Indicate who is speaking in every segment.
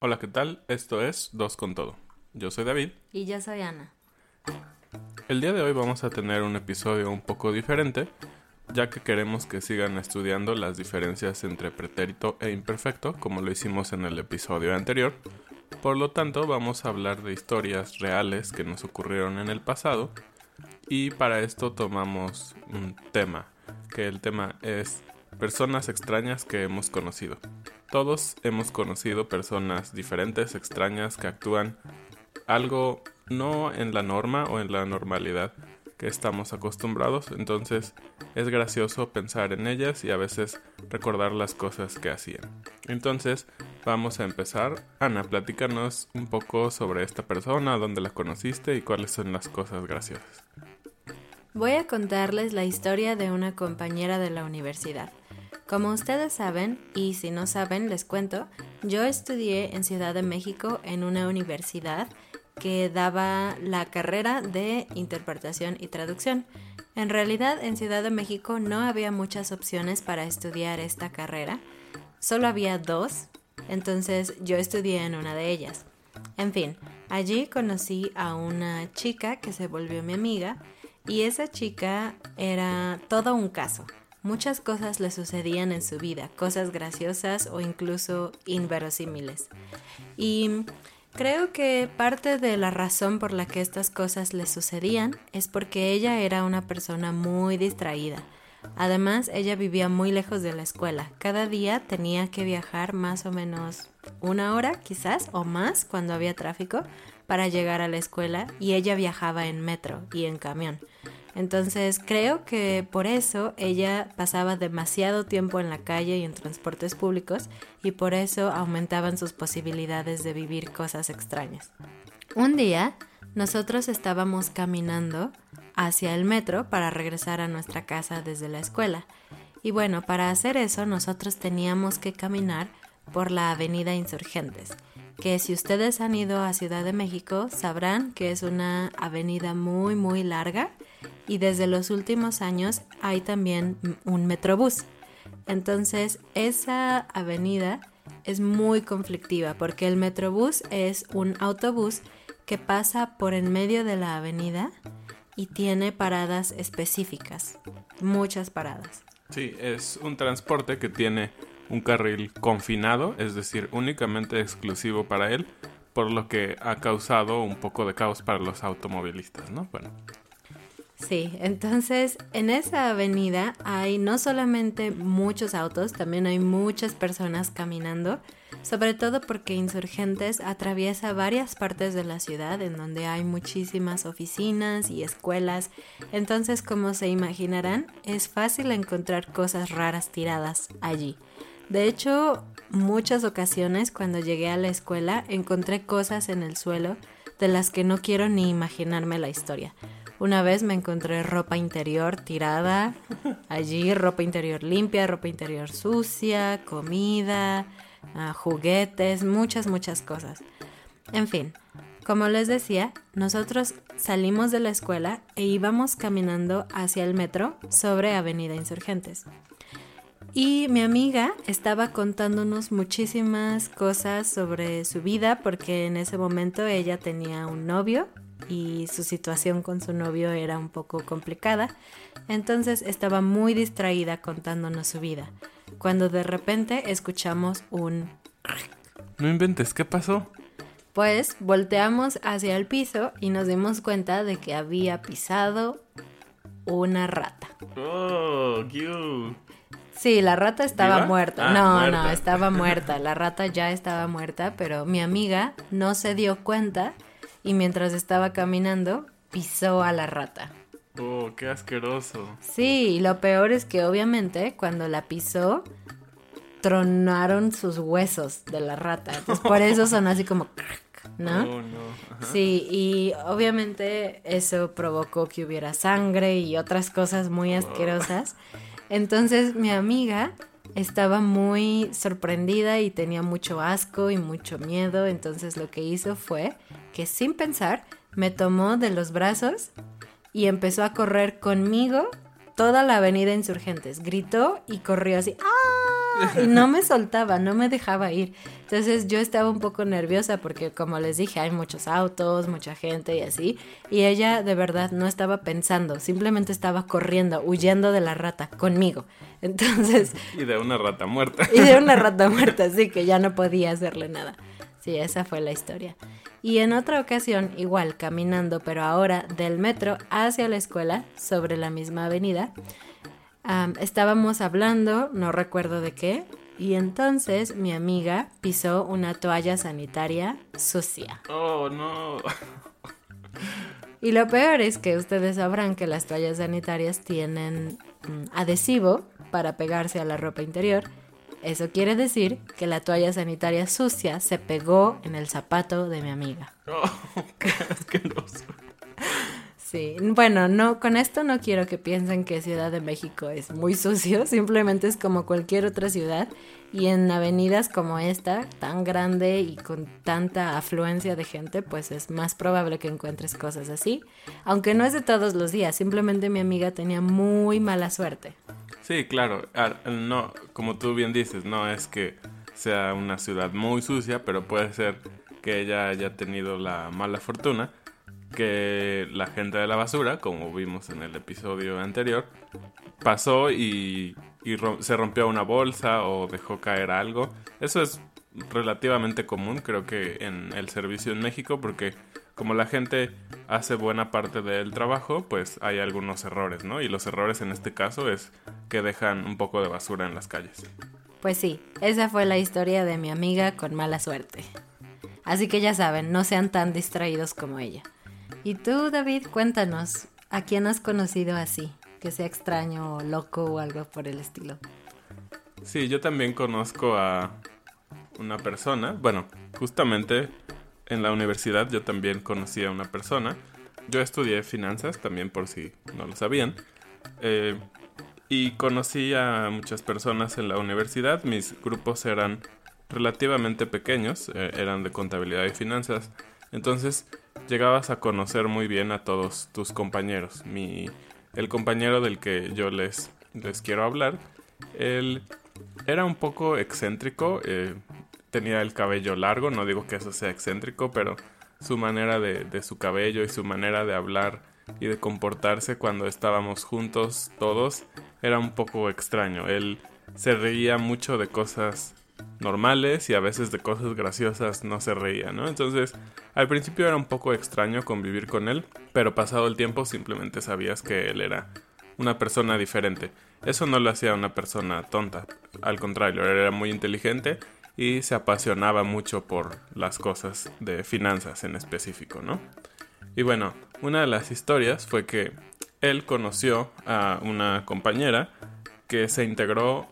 Speaker 1: Hola, ¿qué tal? Esto es Dos con Todo. Yo soy David.
Speaker 2: Y yo soy Ana.
Speaker 1: El día de hoy vamos a tener un episodio un poco diferente, ya que queremos que sigan estudiando las diferencias entre pretérito e imperfecto, como lo hicimos en el episodio anterior. Por lo tanto, vamos a hablar de historias reales que nos ocurrieron en el pasado, y para esto tomamos un tema, que el tema es personas extrañas que hemos conocido. Todos hemos conocido personas diferentes, extrañas, que actúan algo no en la norma o en la normalidad que estamos acostumbrados, entonces es gracioso pensar en ellas y a veces recordar las cosas que hacían. Entonces vamos a empezar. Ana, platícanos un poco sobre esta persona, dónde la conociste y cuáles son las cosas graciosas.
Speaker 2: Voy a contarles la historia de una compañera de la universidad. Como ustedes saben, y si no saben, les cuento, yo estudié en Ciudad de México en una universidad que daba la carrera de interpretación y traducción. En realidad, en Ciudad de México no había muchas opciones para estudiar esta carrera, solo había dos, entonces yo estudié en una de ellas. En fin, allí conocí a una chica que se volvió mi amiga y esa chica era todo un caso. Muchas cosas le sucedían en su vida, cosas graciosas o incluso inverosímiles. Y creo que parte de la razón por la que estas cosas le sucedían es porque ella era una persona muy distraída. Además, ella vivía muy lejos de la escuela. Cada día tenía que viajar más o menos una hora, quizás, o más, cuando había tráfico, para llegar a la escuela y ella viajaba en metro y en camión. Entonces creo que por eso ella pasaba demasiado tiempo en la calle y en transportes públicos y por eso aumentaban sus posibilidades de vivir cosas extrañas. Un día nosotros estábamos caminando hacia el metro para regresar a nuestra casa desde la escuela. Y bueno, para hacer eso nosotros teníamos que caminar por la avenida Insurgentes, que si ustedes han ido a Ciudad de México sabrán que es una avenida muy muy larga y desde los últimos años hay también un metrobús. Entonces esa avenida es muy conflictiva porque el metrobús es un autobús que pasa por en medio de la avenida y tiene paradas específicas, muchas paradas.
Speaker 1: Sí, es un transporte que tiene un carril confinado, es decir, únicamente exclusivo para él, por lo que ha causado un poco de caos para los automovilistas, ¿no? Bueno,
Speaker 2: Sí, entonces en esa avenida hay no solamente muchos autos, también hay muchas personas caminando, sobre todo porque Insurgentes atraviesa varias partes de la ciudad en donde hay muchísimas oficinas y escuelas, entonces como se imaginarán es fácil encontrar cosas raras tiradas allí. De hecho, muchas ocasiones cuando llegué a la escuela encontré cosas en el suelo de las que no quiero ni imaginarme la historia. Una vez me encontré ropa interior tirada allí, ropa interior limpia, ropa interior sucia, comida, ah, juguetes, muchas, muchas cosas. En fin, como les decía, nosotros salimos de la escuela e íbamos caminando hacia el metro sobre Avenida Insurgentes. Y mi amiga estaba contándonos muchísimas cosas sobre su vida porque en ese momento ella tenía un novio y su situación con su novio era un poco complicada. Entonces estaba muy distraída contándonos su vida. Cuando de repente escuchamos un...
Speaker 1: No inventes, ¿qué pasó?
Speaker 2: Pues volteamos hacia el piso y nos dimos cuenta de que había pisado una rata.
Speaker 1: Oh, cute.
Speaker 2: Sí, la rata estaba
Speaker 1: ¿Viva?
Speaker 2: muerta.
Speaker 1: Ah,
Speaker 2: no,
Speaker 1: muerta.
Speaker 2: no, estaba muerta. La rata ya estaba muerta, pero mi amiga no se dio cuenta y mientras estaba caminando pisó a la rata.
Speaker 1: Oh, qué asqueroso.
Speaker 2: Sí, y lo peor es que obviamente cuando la pisó tronaron sus huesos de la rata. Entonces por eso son así como ¿no?
Speaker 1: Oh, no.
Speaker 2: Sí, y obviamente eso provocó que hubiera sangre y otras cosas muy asquerosas. Entonces mi amiga estaba muy sorprendida y tenía mucho asco y mucho miedo. Entonces lo que hizo fue que sin pensar me tomó de los brazos y empezó a correr conmigo toda la avenida Insurgentes. Gritó y corrió así. ¡Ah! Y no me soltaba, no me dejaba ir. Entonces yo estaba un poco nerviosa porque como les dije, hay muchos autos, mucha gente y así. Y ella de verdad no estaba pensando, simplemente estaba corriendo, huyendo de la rata conmigo. Entonces,
Speaker 1: Y de una rata muerta.
Speaker 2: y de una rata muerta, así que ya no podía hacerle nada. Sí, esa fue la historia. Y en otra ocasión, igual caminando, pero ahora del metro hacia la escuela, sobre la misma avenida, am, estábamos hablando, no recuerdo de qué, y entonces mi amiga pisó una toalla sanitaria sucia.
Speaker 1: Oh, no.
Speaker 2: Y lo peor es que ustedes sabrán que las toallas sanitarias tienen mm, adhesivo para pegarse a la ropa interior. Eso quiere decir que la toalla sanitaria sucia se pegó en el zapato de mi amiga.
Speaker 1: Oh, qué asqueroso.
Speaker 2: Sí, bueno, no, con esto no quiero que piensen que Ciudad de México es muy sucio, simplemente es como cualquier otra ciudad y en avenidas como esta, tan grande y con tanta afluencia de gente, pues es más probable que encuentres cosas así, aunque no es de todos los días, simplemente mi amiga tenía muy mala suerte.
Speaker 1: Sí, claro. Ar- No, como tú bien dices, no es que sea una ciudad muy sucia, pero puede ser que ella haya tenido la mala fortuna que la gente de la basura, como vimos en el episodio anterior, pasó y, se rompió una bolsa o dejó caer algo. Eso es relativamente común, creo que en el servicio en México, porque como la gente hace buena parte del trabajo, pues hay algunos errores, ¿no? Y los errores en este caso es que dejan un poco de basura en las calles.
Speaker 2: Pues sí, esa fue la historia de mi amiga con mala suerte. Así que ya saben, no sean tan distraídos como ella. Y tú, David, cuéntanos, ¿a quién has conocido así? Que sea extraño o loco o algo por el estilo.
Speaker 1: Sí, yo también conozco a una persona, bueno, justamente en la universidad yo también conocí a una persona. Yo estudié finanzas, también por si no lo sabían. Eh, y conocí a muchas personas en la universidad. Mis grupos eran relativamente pequeños, eh, eran de contabilidad y finanzas. Entonces llegabas a conocer muy bien a todos tus compañeros. Mi, el compañero del que yo les, les quiero hablar, él era un poco excéntrico, eh, tenía el cabello largo, no digo que eso sea excéntrico, pero su manera de, de su cabello y su manera de hablar y de comportarse cuando estábamos juntos todos era un poco extraño. Él se reía mucho de cosas normales y a veces de cosas graciosas no se reía, ¿no? Entonces, al principio era un poco extraño convivir con él, pero pasado el tiempo simplemente sabías que él era una persona diferente. Eso no lo hacía una persona tonta, al contrario, era muy inteligente y se apasionaba mucho por las cosas de finanzas en específico, ¿no? Y bueno, una de las historias fue que él conoció a una compañera que se integró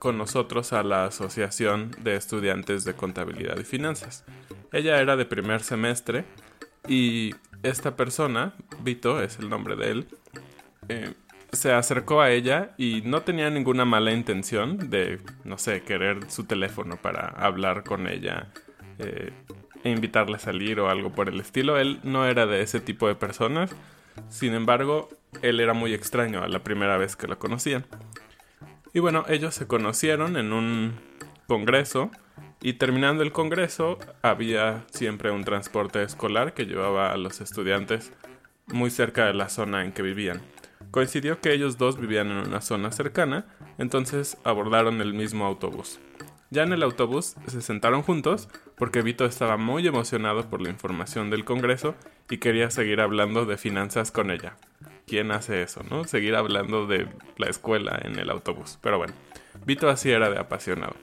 Speaker 1: con nosotros a la Asociación de Estudiantes de Contabilidad y Finanzas. Ella era de primer semestre y esta persona, Vito es el nombre de él, eh, se acercó a ella y no tenía ninguna mala intención de, no sé, querer su teléfono para hablar con ella eh, e invitarla a salir o algo por el estilo. Él no era de ese tipo de personas. Sin embargo, él era muy extraño a la primera vez que lo conocían. Y bueno, ellos se conocieron en un congreso y terminando el congreso había siempre un transporte escolar que llevaba a los estudiantes muy cerca de la zona en que vivían. Coincidió que ellos dos vivían en una zona cercana, entonces abordaron el mismo autobús. Ya en el autobús se sentaron juntos porque Vito estaba muy emocionado por la información del Congreso y quería seguir hablando de finanzas con ella. ¿Quién hace eso, no? Seguir hablando de la escuela en el autobús. Pero bueno, Vito así era de apasionado.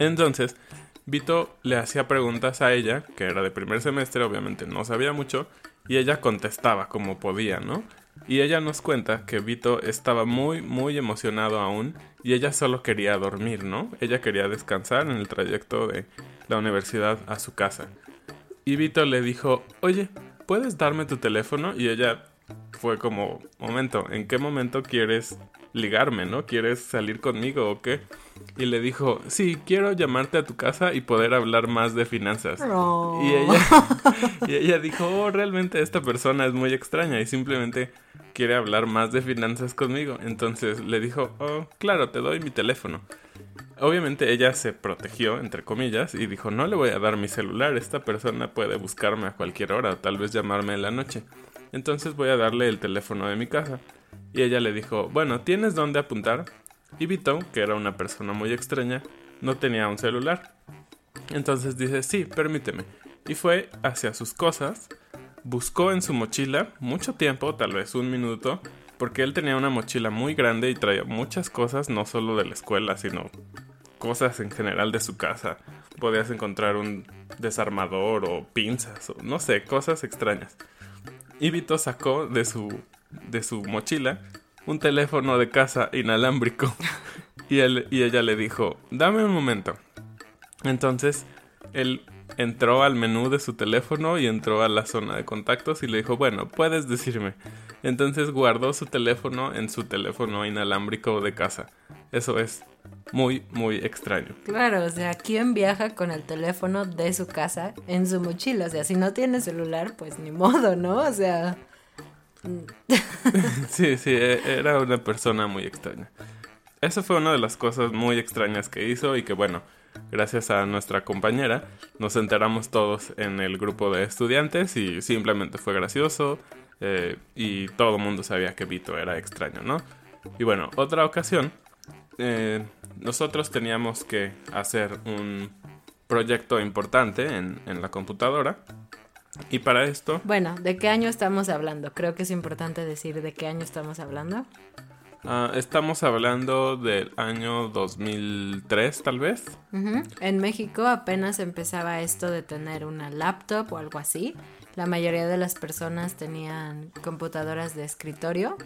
Speaker 1: Entonces, Vito le hacía preguntas a ella, que era de primer semestre, obviamente no sabía mucho, y ella contestaba como podía, ¿no? Y ella nos cuenta que Vito estaba muy, muy emocionado aún y ella solo quería dormir, ¿no? Ella quería descansar en el trayecto de la universidad a su casa. Y Vito le dijo, oye, ¿puedes darme tu teléfono? Y ella fue como, momento, ¿en qué momento quieres ligarme, no? ¿Quieres salir conmigo o qué? Y le dijo, sí, quiero llamarte a tu casa y poder hablar más de finanzas. Y, ella, y ella dijo, oh, realmente esta persona es muy extraña y simplemente quiere hablar más de finanzas conmigo. Entonces le dijo, oh, claro, te doy mi teléfono. Obviamente ella se protegió, entre comillas, y dijo, no le voy a dar mi celular, esta persona puede buscarme a cualquier hora o tal vez llamarme en la noche. Entonces voy a darle el teléfono de mi casa. Y ella le dijo, bueno, ¿tienes dónde apuntar? Y Vito, que era una persona muy extraña, no tenía un celular. Entonces dice, sí, permíteme. Y fue hacia sus cosas, buscó en su mochila mucho tiempo, tal vez un minuto, porque él tenía una mochila muy grande y traía muchas cosas, no solo de la escuela, sino cosas en general de su casa. Podías encontrar un desarmador o pinzas no sé, cosas extrañas. Y Vito sacó de su, de su mochila un teléfono de casa inalámbrico. Y, él, y ella le dijo, dame un momento. Entonces, él entró al menú de su teléfono y entró a la zona de contactos y le dijo, bueno, puedes decirme. Entonces guardó su teléfono en su teléfono inalámbrico de casa. Eso es muy, muy extraño.
Speaker 2: Claro, o sea, ¿quién viaja con el teléfono de su casa en su mochila? O sea, si no tiene celular, pues ni modo, ¿no? O sea...
Speaker 1: sí, sí, e, era una persona muy extraña. Esa fue una de las cosas muy extrañas que hizo y que bueno, gracias a nuestra compañera nos enteramos todos en el grupo de estudiantes y simplemente fue gracioso eh, y todo el mundo sabía que Vito era extraño, ¿no? Y bueno, otra ocasión, eh, nosotros teníamos que hacer un proyecto importante en, en la computadora y para esto...
Speaker 2: Bueno, ¿de qué año estamos hablando? Creo que es importante decir de qué año estamos hablando.
Speaker 1: Ah, estamos hablando del año 2003, tal vez.
Speaker 2: En México apenas empezaba esto de tener una laptop o algo así. La mayoría de las personas tenían computadoras de escritorio.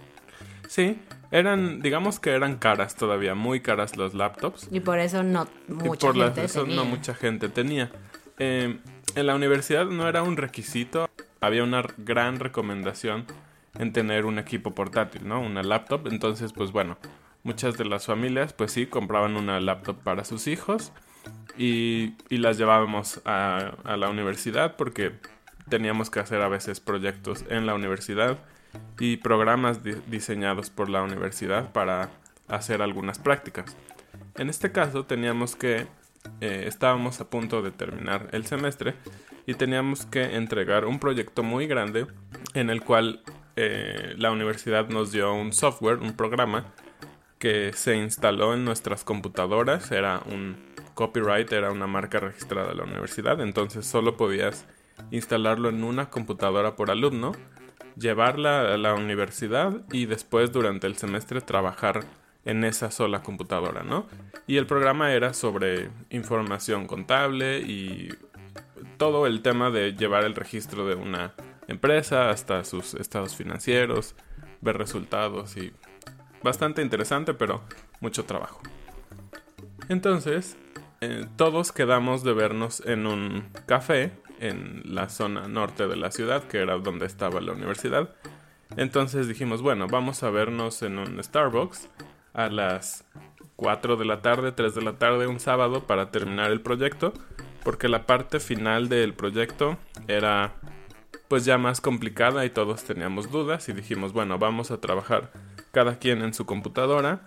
Speaker 1: Sí, eran, digamos que eran caras todavía, muy caras las laptops.
Speaker 2: Y por eso no mucha por gente eso
Speaker 1: no mucha gente tenía. Eh, en la universidad no era un requisito, había una gran recomendación en tener un equipo portátil, ¿no? Una laptop. Entonces, pues bueno, muchas de las familias, pues sí, compraban una laptop para sus hijos y, las llevábamos a, la universidad porque teníamos que hacer a veces proyectos en la universidad y programas diseñados por la universidad para hacer algunas prácticas. En este caso teníamos que eh, estábamos a punto de terminar el semestre y teníamos que entregar un proyecto muy grande en el cual eh, la universidad nos dio un software, un programa que se instaló en nuestras computadoras, era un copyright, era una marca registrada de la universidad, entonces solo podías instalarlo en una computadora por alumno, llevarla a la universidad y después durante el semestre trabajar en esa sola computadora, ¿no? Y el programa era sobre información contable y todo el tema de llevar el registro de una empresa hasta sus estados financieros, ver resultados y bastante interesante, pero mucho trabajo. Entonces, eh, todos quedamos de vernos en un café en la zona norte de la ciudad, que era donde estaba la universidad. Entonces dijimos, bueno, vamos a vernos en un Starbucks a las 4 de la tarde, 3 de la tarde, un sábado para terminar el proyecto, porque la parte final del proyecto era pues ya más complicada y todos teníamos dudas y dijimos, bueno, vamos a trabajar cada quien en su computadora,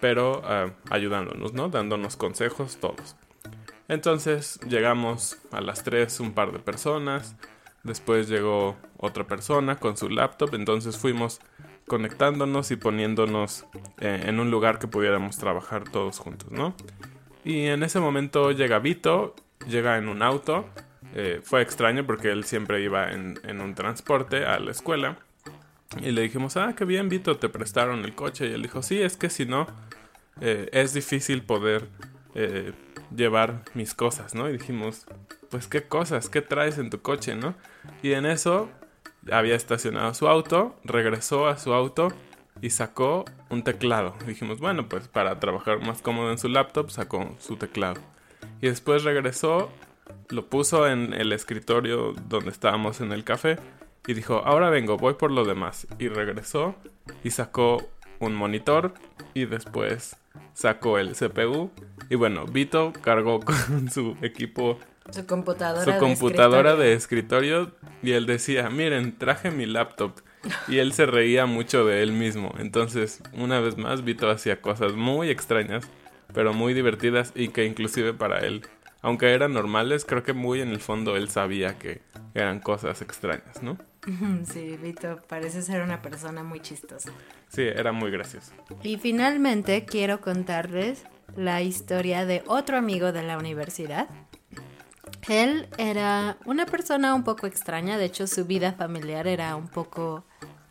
Speaker 1: pero ah, ayudándonos, ¿no? Dándonos consejos todos. Entonces llegamos a las 3 un par de personas, después llegó otra persona con su laptop, entonces fuimos conectándonos y poniéndonos eh, en un lugar que pudiéramos trabajar todos juntos, ¿no? Y en ese momento llega Vito, llega en un auto, eh, fue extraño porque él siempre iba en, un transporte a la escuela. Y le dijimos, ah, qué bien, Vito, te prestaron el coche. Y él dijo, sí, es que si no, eh, es difícil poder llevar mis cosas, ¿no? Y dijimos, pues qué cosas, qué traes en tu coche, ¿no? Y en eso había estacionado su auto, regresó a su auto y sacó un teclado. Dijimos, bueno, pues para trabajar más cómodo en su laptop, sacó su teclado. Y después regresó, lo puso en el escritorio donde estábamos en el café y dijo, ahora vengo, voy por lo demás. Y regresó y sacó un monitor y después sacó el CPU y bueno, Vito cargó con su equipo
Speaker 2: su computadora,
Speaker 1: su computadora de, escritorio. y él decía, miren, traje mi laptop. Y él se reía mucho de él mismo. Entonces, una vez más, Vito hacía cosas muy extrañas, pero muy divertidas y que inclusive para él, aunque eran normales, creo que muy en el fondo él sabía que eran cosas extrañas, ¿no?
Speaker 2: Sí, Vito parece ser una persona muy chistosa.
Speaker 1: Sí, era muy gracioso.
Speaker 2: Y finalmente quiero contarles la historia de otro amigo de la universidad. Él era una persona un poco extraña, de hecho su vida familiar era un poco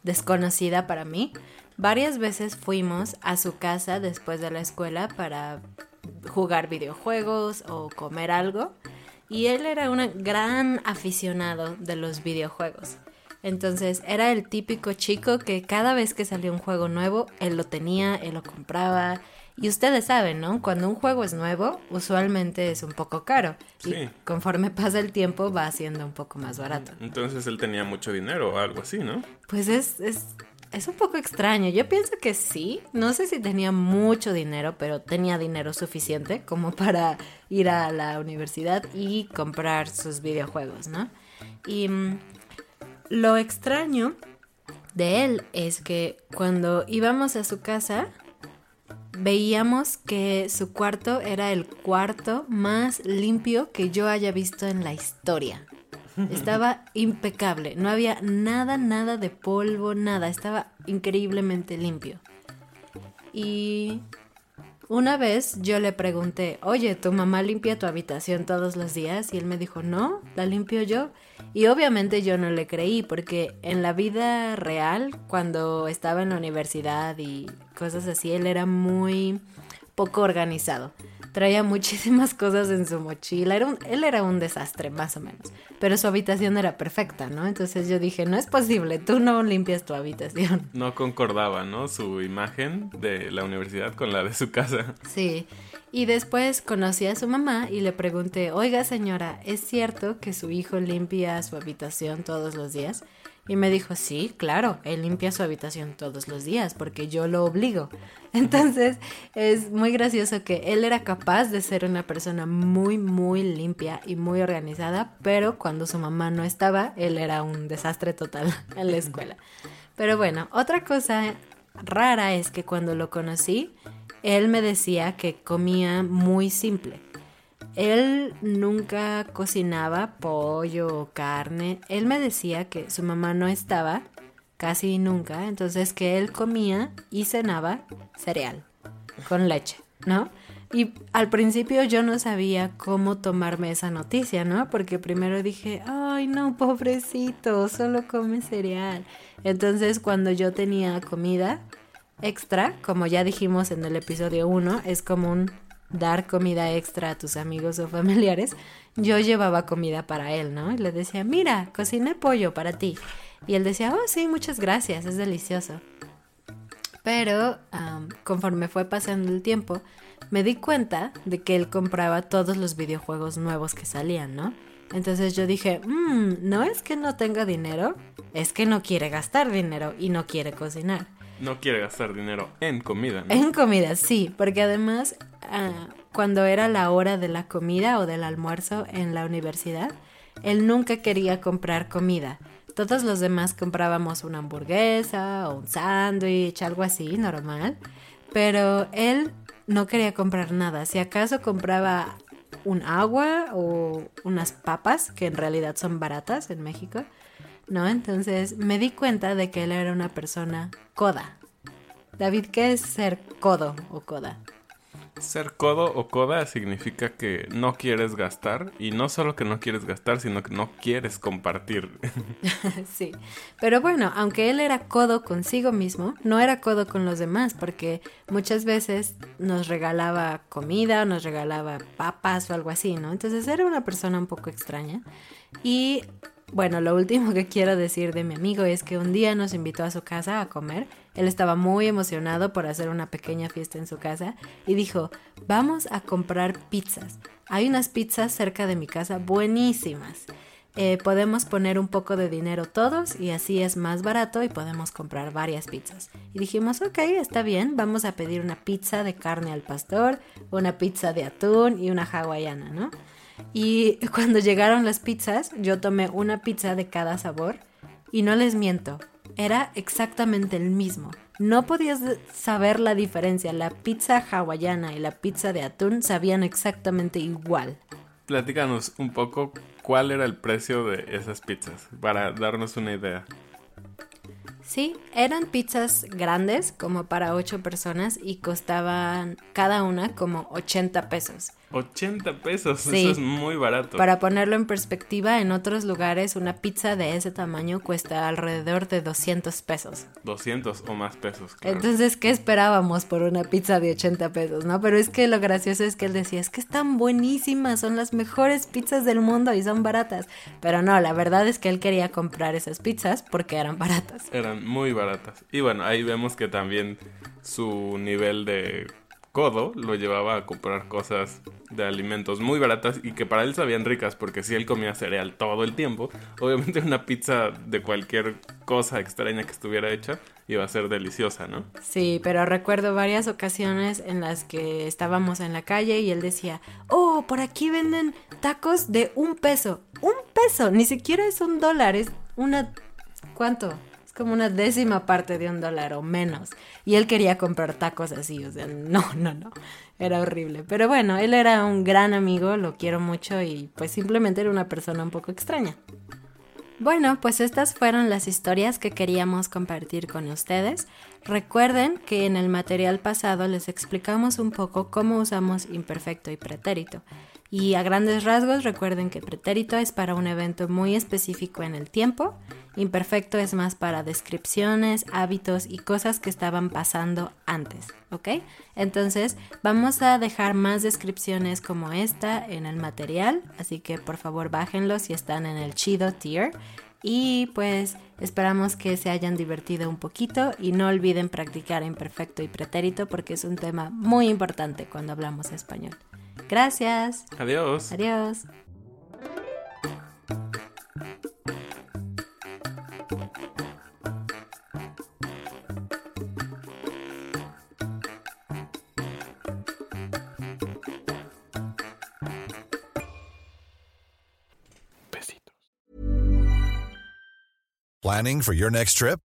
Speaker 2: desconocida para mí. Varias veces fuimos a su casa después de la escuela para jugar videojuegos o comer algo. Y él era un gran aficionado de los videojuegos. Entonces era el típico chico que cada vez que salía un juego nuevo, él lo tenía, él lo compraba. Y ustedes saben, ¿no? Cuando un juego es nuevo, usualmente es un poco caro. Sí. Y conforme pasa el tiempo, va siendo un poco más barato.
Speaker 1: Entonces él tenía mucho dinero o algo así, ¿no?
Speaker 2: Pues es, es, es un poco extraño. Yo pienso que sí. No sé si tenía mucho dinero, pero tenía dinero suficiente como para ir a la universidad y comprar sus videojuegos, ¿no? Y mm, lo extraño de él es que cuando íbamos a su casa, veíamos que su cuarto era el cuarto más limpio que yo haya visto en la historia. Estaba impecable, no había nada, nada de polvo, nada, estaba increíblemente limpio. Y una vez yo le pregunté, oye, ¿tu mamá limpia tu habitación todos los días? Y él me dijo, no, la limpio yo. Y obviamente yo no le creí porque en la vida real, cuando estaba en la universidad y cosas así, él era muy poco organizado traía muchísimas cosas en su mochila. Era él era un desastre, más o menos. Pero su habitación era perfecta, ¿no? Entonces yo dije, no es posible, tú no limpias tu habitación.
Speaker 1: No concordaba, ¿no? Su imagen de la universidad con la de su casa.
Speaker 2: Sí. Y después conocí a su mamá y le pregunté, oiga señora, ¿es cierto que su hijo limpia su habitación todos los días? Y me dijo, sí, claro, él limpia su habitación todos los días porque yo lo obligo. Entonces es muy gracioso que él era capaz de ser una persona muy, muy limpia y muy organizada, pero cuando su mamá no estaba, él era un desastre total en la escuela. Pero bueno, otra cosa rara es que cuando lo conocí, él me decía que comía muy simple él nunca cocinaba pollo o carne. Él me decía que su mamá no estaba casi nunca, entonces que él comía y cenaba cereal con leche, ¿no? Y al principio yo no sabía cómo tomarme esa noticia, ¿no? Porque primero dije, ay no, pobrecito, solo come cereal. Entonces cuando yo tenía comida extra, como ya dijimos en el episodio 1, es como un dar comida extra a tus amigos o familiares, yo llevaba comida para él, ¿no? Y le decía, mira, cociné pollo para ti. Y él decía, oh, sí, muchas gracias, es delicioso. Pero conforme fue pasando el tiempo, me di cuenta de que él compraba todos los videojuegos nuevos que salían, ¿no? Entonces yo dije, mmm, no es que no tenga dinero, es que no quiere gastar dinero y no quiere cocinar.
Speaker 1: No quiere gastar dinero en comida, ¿no?
Speaker 2: En comida, sí, porque además ah, cuando era la hora de la comida o del almuerzo en la universidad, él nunca quería comprar comida. Todos los demás comprábamos una hamburguesa o un sándwich, algo así, normal. Pero él no quería comprar nada. Si acaso compraba un agua o unas papas, que en realidad son baratas en México, ¿no? Entonces me di cuenta de que él era una persona coda. David, ¿qué es ser codo o coda?
Speaker 1: Ser codo o coda significa que no quieres gastar y no solo que no quieres gastar, sino que no quieres compartir.
Speaker 2: sí, pero bueno, aunque él era codo consigo mismo, no era codo con los demás porque muchas veces nos regalaba comida, nos regalaba papas o algo así, ¿no? Entonces era una persona un poco extraña y bueno, lo último que quiero decir de mi amigo es que un día nos invitó a su casa a comer. Él estaba muy emocionado por hacer una pequeña fiesta en su casa y dijo, vamos a comprar pizzas. Hay unas pizzas cerca de mi casa buenísimas. Eh, podemos poner un poco de dinero todos y así es más barato y podemos comprar varias pizzas. Y dijimos, ok, está bien, vamos a pedir una pizza de carne al pastor, una pizza de atún y una hawaiana, ¿no? Y cuando llegaron las pizzas, yo tomé una pizza de cada sabor y no les miento, era exactamente el mismo. No podías saber la diferencia. La pizza hawaiana y la pizza de atún sabían exactamente igual.
Speaker 1: Platícanos un poco cuál era el precio de esas pizzas para darnos una idea.
Speaker 2: Sí, eran pizzas grandes como para ocho personas y costaban cada una como 80 pesos.
Speaker 1: 80 pesos, eso es muy barato.
Speaker 2: Para ponerlo en perspectiva, en otros lugares una pizza de ese tamaño cuesta alrededor de 200 pesos.
Speaker 1: 200 o más pesos.
Speaker 2: Entonces, ¿qué esperábamos por una pizza de 80 pesos, no? Pero es que lo gracioso es que él decía, es que están buenísimas, son las mejores pizzas del mundo y son baratas. Pero no, la verdad es que él quería comprar esas pizzas porque eran baratas.
Speaker 1: Eran muy baratas. Y bueno, ahí vemos que también su nivel de codo lo llevaba a comprar cosas de alimentos muy baratas y que para él sabían ricas porque si él comía cereal todo el tiempo, obviamente una pizza de cualquier cosa extraña que estuviera hecha iba a ser deliciosa, ¿no?
Speaker 2: Sí, pero recuerdo varias ocasiones en las que estábamos en la calle y él decía, oh, por aquí venden tacos de un peso, un peso, ni siquiera es un dólar, es una... ¿Cuánto? Como una décima parte de un dólar o menos. Y él quería comprar tacos así, o sea, no, no, no, era horrible. Pero bueno, él era un gran amigo, lo quiero mucho y pues simplemente era una persona un poco extraña. Bueno, pues estas fueron las historias que queríamos compartir con ustedes. Recuerden que en el material pasado les explicamos un poco cómo usamos imperfecto y pretérito. Y a grandes rasgos recuerden que pretérito es para un evento muy específico en el tiempo, imperfecto es más para descripciones, hábitos y cosas que estaban pasando antes, ¿ok? Entonces vamos a dejar más descripciones como esta en el material, así que por favor bájenlo si están en el chido tier. Y pues esperamos que se hayan divertido un poquito y no olviden practicar imperfecto y pretérito porque es un tema muy importante cuando hablamos español. Gracias.
Speaker 1: Adiós.
Speaker 2: Adiós.
Speaker 3: Planning for your next trip?